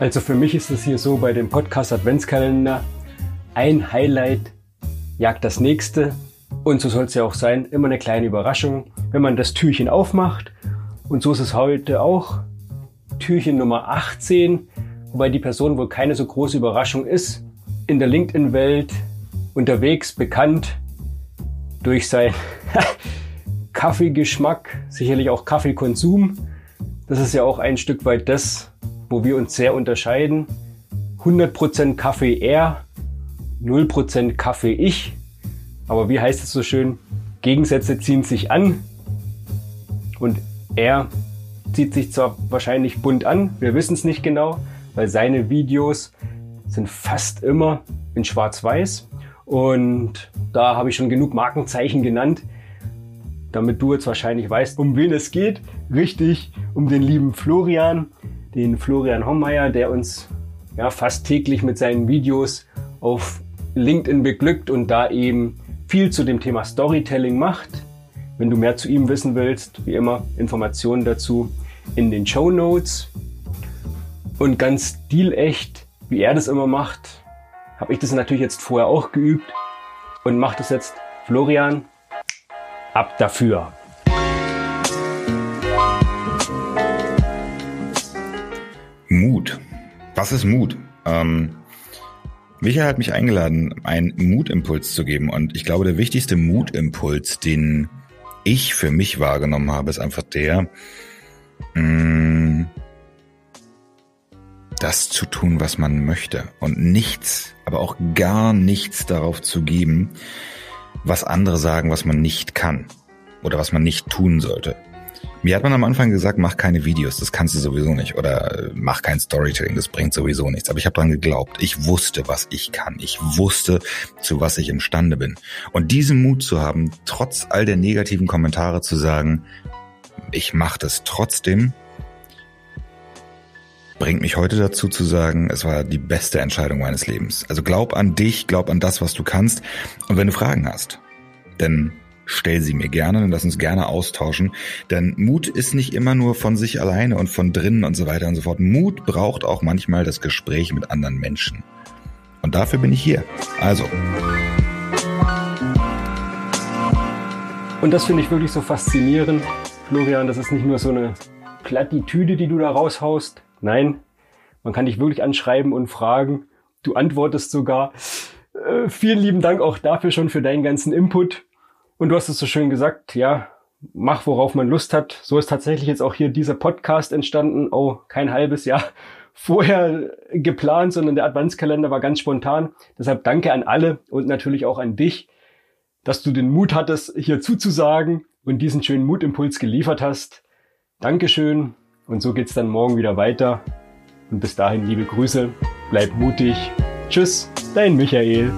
Also für mich ist es hier so bei dem Podcast Adventskalender, ein Highlight jagt das nächste. Und so soll es ja auch sein, immer eine kleine Überraschung, wenn man das Türchen aufmacht. Und so ist es heute auch. Türchen Nummer 18, wobei die Person wohl keine so große Überraschung ist. In der LinkedIn-Welt unterwegs bekannt durch sein Kaffeegeschmack, sicherlich auch Kaffeekonsum. Das ist ja auch ein Stück weit das, wo wir uns sehr unterscheiden. 100% Kaffee er, 0% Kaffee ich. Aber wie heißt es so schön? Gegensätze ziehen sich an. Und er zieht sich zwar wahrscheinlich bunt an, wir wissen es nicht genau, weil seine Videos sind fast immer in Schwarz-Weiß. Und da habe ich schon genug Markenzeichen genannt, damit du jetzt wahrscheinlich weißt, um wen es geht. Richtig, um den lieben Florian, den Florian Hommeier, der uns ja, fast täglich mit seinen Videos auf LinkedIn beglückt und da eben viel zu dem Thema Storytelling macht. Wenn du mehr zu ihm wissen willst, wie immer Informationen dazu in den Show Notes. Und ganz stilecht, wie er das immer macht, habe ich das natürlich jetzt vorher auch geübt und mache das jetzt. Florian, ab dafür. Was ist Mut? Ähm, Michael hat mich eingeladen, einen Mutimpuls zu geben. Und ich glaube, der wichtigste Mutimpuls, den ich für mich wahrgenommen habe, ist einfach der, mm, das zu tun, was man möchte und nichts, aber auch gar nichts darauf zu geben, was andere sagen, was man nicht kann oder was man nicht tun sollte. Mir hat man am Anfang gesagt, mach keine Videos, das kannst du sowieso nicht oder äh, mach kein Storytelling, das bringt sowieso nichts. Aber ich habe dran geglaubt. Ich wusste, was ich kann. Ich wusste, zu was ich imstande bin. Und diesen Mut zu haben, trotz all der negativen Kommentare zu sagen, ich mache das trotzdem bringt mich heute dazu zu sagen, es war die beste Entscheidung meines Lebens. Also glaub an dich, glaub an das, was du kannst. Und wenn du Fragen hast, dann stell sie mir gerne und lass uns gerne austauschen. Denn Mut ist nicht immer nur von sich alleine und von drinnen und so weiter und so fort. Mut braucht auch manchmal das Gespräch mit anderen Menschen. Und dafür bin ich hier. Also. Und das finde ich wirklich so faszinierend, Florian. Das ist nicht nur so eine Plattitüde, die du da raushaust, Nein, man kann dich wirklich anschreiben und fragen. Du antwortest sogar. Äh, vielen lieben Dank auch dafür schon für deinen ganzen Input. Und du hast es so schön gesagt, ja, mach worauf man Lust hat. So ist tatsächlich jetzt auch hier dieser Podcast entstanden. Oh, kein halbes Jahr vorher geplant, sondern der Adventskalender war ganz spontan. Deshalb danke an alle und natürlich auch an dich, dass du den Mut hattest, hier zuzusagen und diesen schönen Mutimpuls geliefert hast. Dankeschön und so geht's dann morgen wieder weiter. Und bis dahin liebe Grüße, bleib mutig. Tschüss, dein Michael.